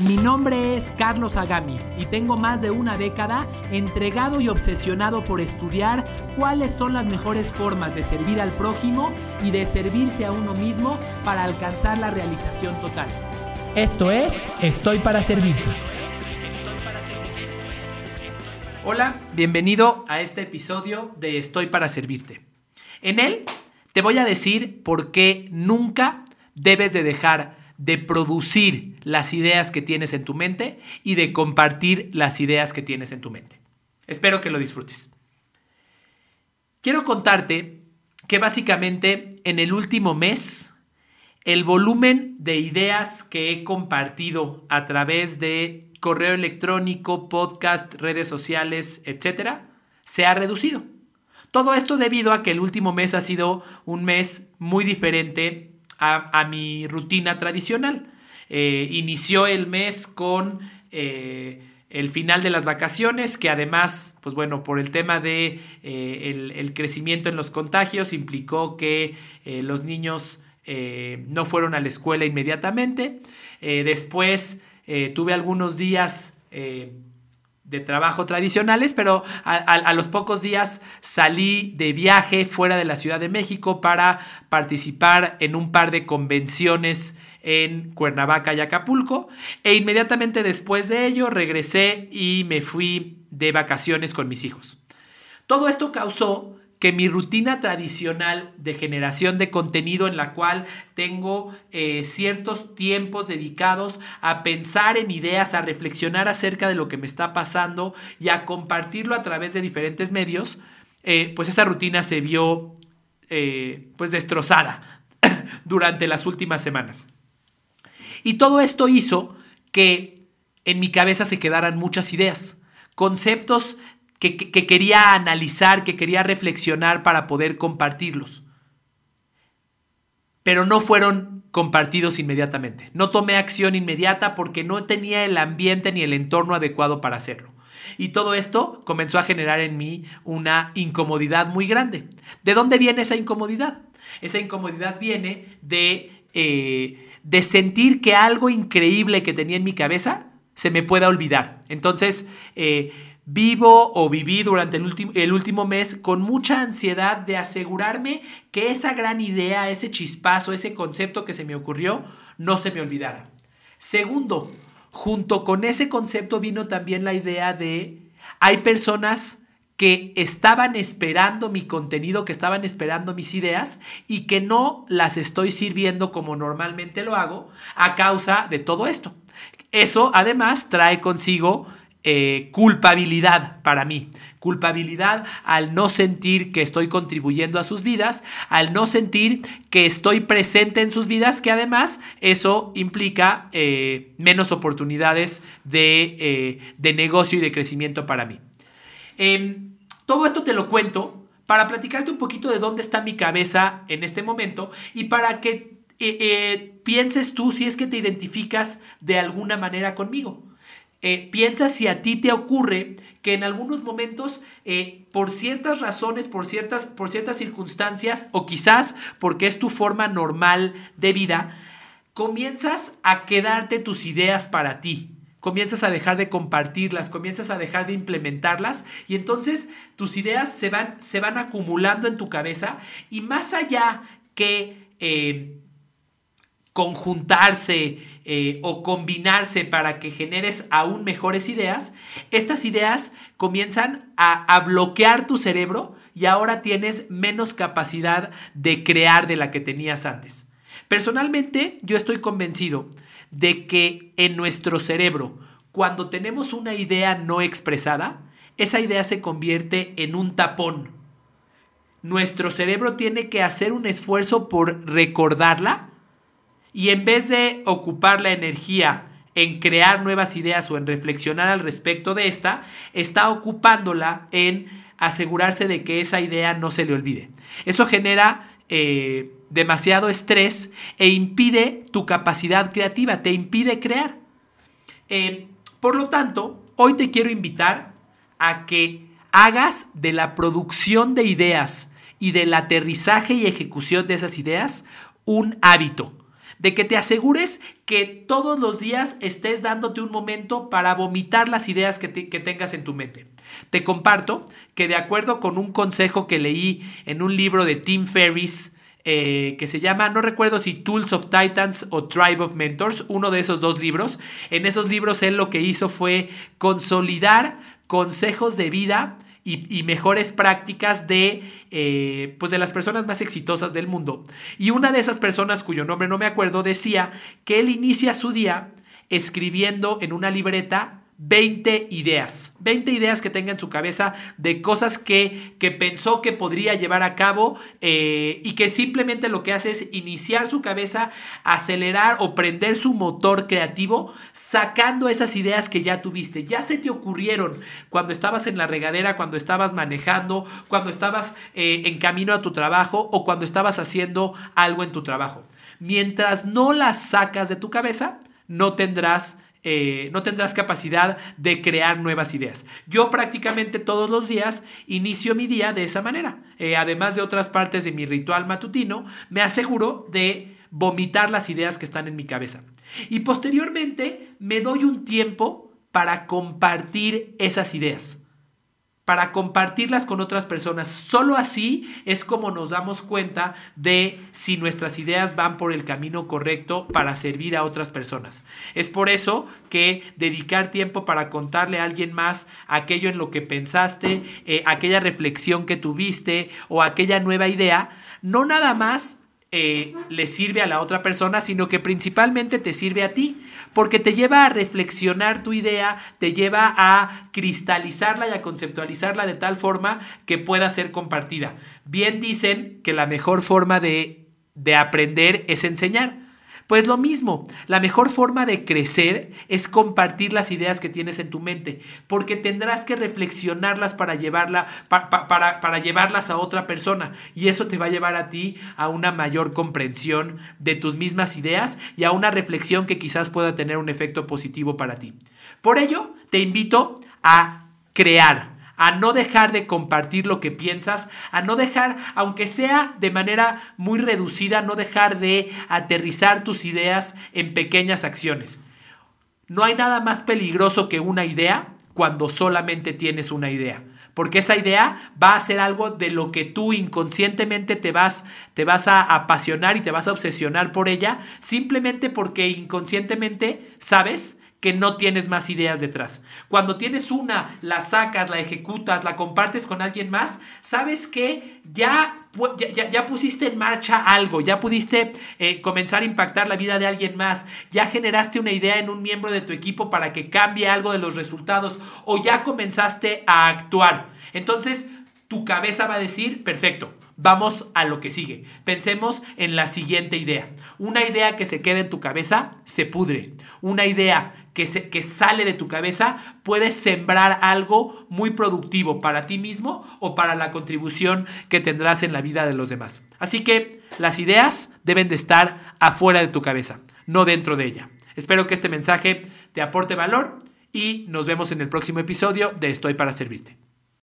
Mi nombre es Carlos Agami y tengo más de una década entregado y obsesionado por estudiar cuáles son las mejores formas de servir al prójimo y de servirse a uno mismo para alcanzar la realización total. Esto es Estoy para Servirte. Hola, bienvenido a este episodio de Estoy para Servirte. En él te voy a decir por qué nunca debes de dejar de producir las ideas que tienes en tu mente y de compartir las ideas que tienes en tu mente. Espero que lo disfrutes. Quiero contarte que básicamente en el último mes el volumen de ideas que he compartido a través de correo electrónico, podcast, redes sociales, etcétera, se ha reducido. Todo esto debido a que el último mes ha sido un mes muy diferente a, mi rutina tradicional. Eh, inició el mes con eh, el final de las vacaciones, que además, pues bueno, por el tema de eh, el, crecimiento en los contagios, implicó que los niños no fueron a la escuela inmediatamente. después tuve algunos días de trabajo tradicionales, pero a, los pocos días salí de viaje fuera de la Ciudad de México para participar en un par de convenciones en Cuernavaca y Acapulco e inmediatamente después de ello regresé y me fui de vacaciones con mis hijos. Todo esto causó que mi rutina tradicional de generación de contenido en la cual tengo eh, ciertos tiempos dedicados a pensar en ideas, a reflexionar acerca de lo que me está pasando y a compartirlo a través de diferentes medios, eh, pues esa rutina se vio eh, pues destrozada durante las últimas semanas. Y todo esto hizo que en mi cabeza se quedaran muchas ideas, conceptos que, quería analizar, que quería reflexionar para poder compartirlos. Pero no fueron compartidos inmediatamente. No tomé acción inmediata porque no tenía el ambiente ni el entorno adecuado para hacerlo. Y todo esto comenzó a generar en mí una incomodidad muy grande. ¿De dónde viene esa incomodidad? Esa incomodidad viene de, eh, de sentir que algo increíble que tenía en mi cabeza se me pueda olvidar. Entonces, eh, Vivo o viví durante el, el, último mes con mucha ansiedad de asegurarme que esa gran idea, ese chispazo, ese concepto que se me ocurrió, no se me olvidara. Segundo, junto con ese concepto vino también la idea de, hay personas que estaban esperando mi contenido, que estaban esperando mis ideas y que no las estoy sirviendo como normalmente lo hago a causa de todo esto. Eso además trae consigo eh, culpabilidad para mí. Culpabilidad al no sentir que estoy contribuyendo a sus vidas, al no sentir que estoy presente en sus vidas, que además eso implica eh, menos oportunidades de, eh, de, negocio y de crecimiento para mí. Em, todo esto te lo cuento para platicarte un poquito de dónde está mi cabeza en este momento y para que pienses tú si es que te identificas de alguna manera conmigo. Eh, piensa si a ti te ocurre que en algunos momentos, eh, por ciertas razones, por ciertas, por ciertas circunstancias, o quizás porque es tu forma normal de vida, comienzas a quedarte tus ideas para ti. Comienzas a dejar de compartirlas, comienzas a dejar de implementarlas y entonces tus ideas se van, se van acumulando en tu cabeza y más allá que eh, conjuntarse eh, o combinarse para que generes aún mejores ideas, estas ideas comienzan a, a bloquear tu cerebro y ahora tienes menos capacidad de crear de la que tenías antes. Personalmente, yo estoy convencido de que en nuestro cerebro, cuando tenemos una idea no expresada, esa idea se convierte en un tapón. Nuestro cerebro tiene que hacer un esfuerzo por recordarla y en vez de ocupar la energía en crear nuevas ideas o en reflexionar al respecto de esta, está ocupándola en asegurarse de que esa idea no se le olvide. Eso genera eh, demasiado estrés e impide tu capacidad creativa, te impide crear. Eh, por lo tanto, hoy te quiero invitar a que hagas de la producción de ideas y del aterrizaje y ejecución de esas ideas un hábito. De que te asegures que todos los días estés dándote un momento para vomitar las ideas que, tengas en tu mente. Te comparto que de acuerdo con un consejo que leí en un libro de Tim Ferriss, eh, que se llama, no recuerdo si Tools of Titans o Tribe of Mentors, uno de esos dos libros. En esos libros él lo que hizo fue consolidar consejos de vida y, mejores prácticas de, eh, pues de las personas más exitosas del mundo. Y una de esas personas, cuyo nombre no me acuerdo, decía que él inicia su día escribiendo en una libreta 20 ideas, 20 ideas que tenga en su cabeza de cosas que, que pensó que podría llevar a cabo eh, y que simplemente lo que hace es iniciar su cabeza, acelerar o prender su motor creativo, sacando esas ideas que ya tuviste, ya se te ocurrieron cuando estabas en la regadera, cuando estabas manejando, cuando estabas eh, en camino a tu trabajo o cuando estabas haciendo algo en tu trabajo. Mientras no las sacas de tu cabeza, no tendrás eh, no tendrás capacidad de crear nuevas ideas. Yo prácticamente todos los días inicio mi día de esa manera. Eh, además de otras partes de mi ritual matutino, me aseguro de vomitar las ideas que están en mi cabeza. Y posteriormente me doy un tiempo para compartir esas ideas para compartirlas con otras personas. Solo así es como nos damos cuenta de si nuestras ideas van por el camino correcto para servir a otras personas. Es por eso que dedicar tiempo para contarle a alguien más aquello en lo que pensaste, eh, aquella reflexión que tuviste o aquella nueva idea, no nada más eh, le sirve a la otra persona, sino que principalmente te sirve a ti, porque te lleva a reflexionar tu idea, te lleva a cristalizarla y a conceptualizarla de tal forma que pueda ser compartida. Bien dicen que la mejor forma de, de aprender es enseñar. Pues lo mismo, la mejor forma de crecer es compartir las ideas que tienes en tu mente, porque tendrás que reflexionarlas para, para, para llevarlas a otra persona y eso te va a llevar a ti a una mayor comprensión de tus mismas ideas y a una reflexión que quizás pueda tener un efecto positivo para ti. Por ello, te invito a crear, a no dejar de compartir lo que piensas, a no dejar, aunque sea de manera muy reducida, no dejar de aterrizar tus ideas en pequeñas acciones. No hay nada más peligroso que una idea cuando solamente tienes una idea. Porque esa idea va a ser algo de lo que tú inconscientemente te vas, te vas a apasionar y te vas a obsesionar por ella, simplemente porque inconscientemente sabes que no tienes más ideas detrás. Cuando tienes una, la sacas, la ejecutas, la compartes con alguien más, sabes que ya, ya, pusiste en marcha algo, ya pudiste eh, comenzar a impactar la vida de alguien más, ya generaste una idea en un miembro de tu equipo para que cambie algo de los resultados o ya comenzaste a actuar. Entonces, tu cabeza va a decir, perfecto, Vamos a lo que sigue. Pensemos en la siguiente idea. Una idea que se queda en tu cabeza se pudre. Una idea que, se, que sale de tu cabeza puede sembrar algo muy productivo para ti mismo o para la contribución que tendrás en la vida de los demás. Así que las ideas deben de estar afuera de tu cabeza, no dentro de ella. Espero que este mensaje te aporte valor y nos vemos en el próximo episodio de Estoy para Servirte.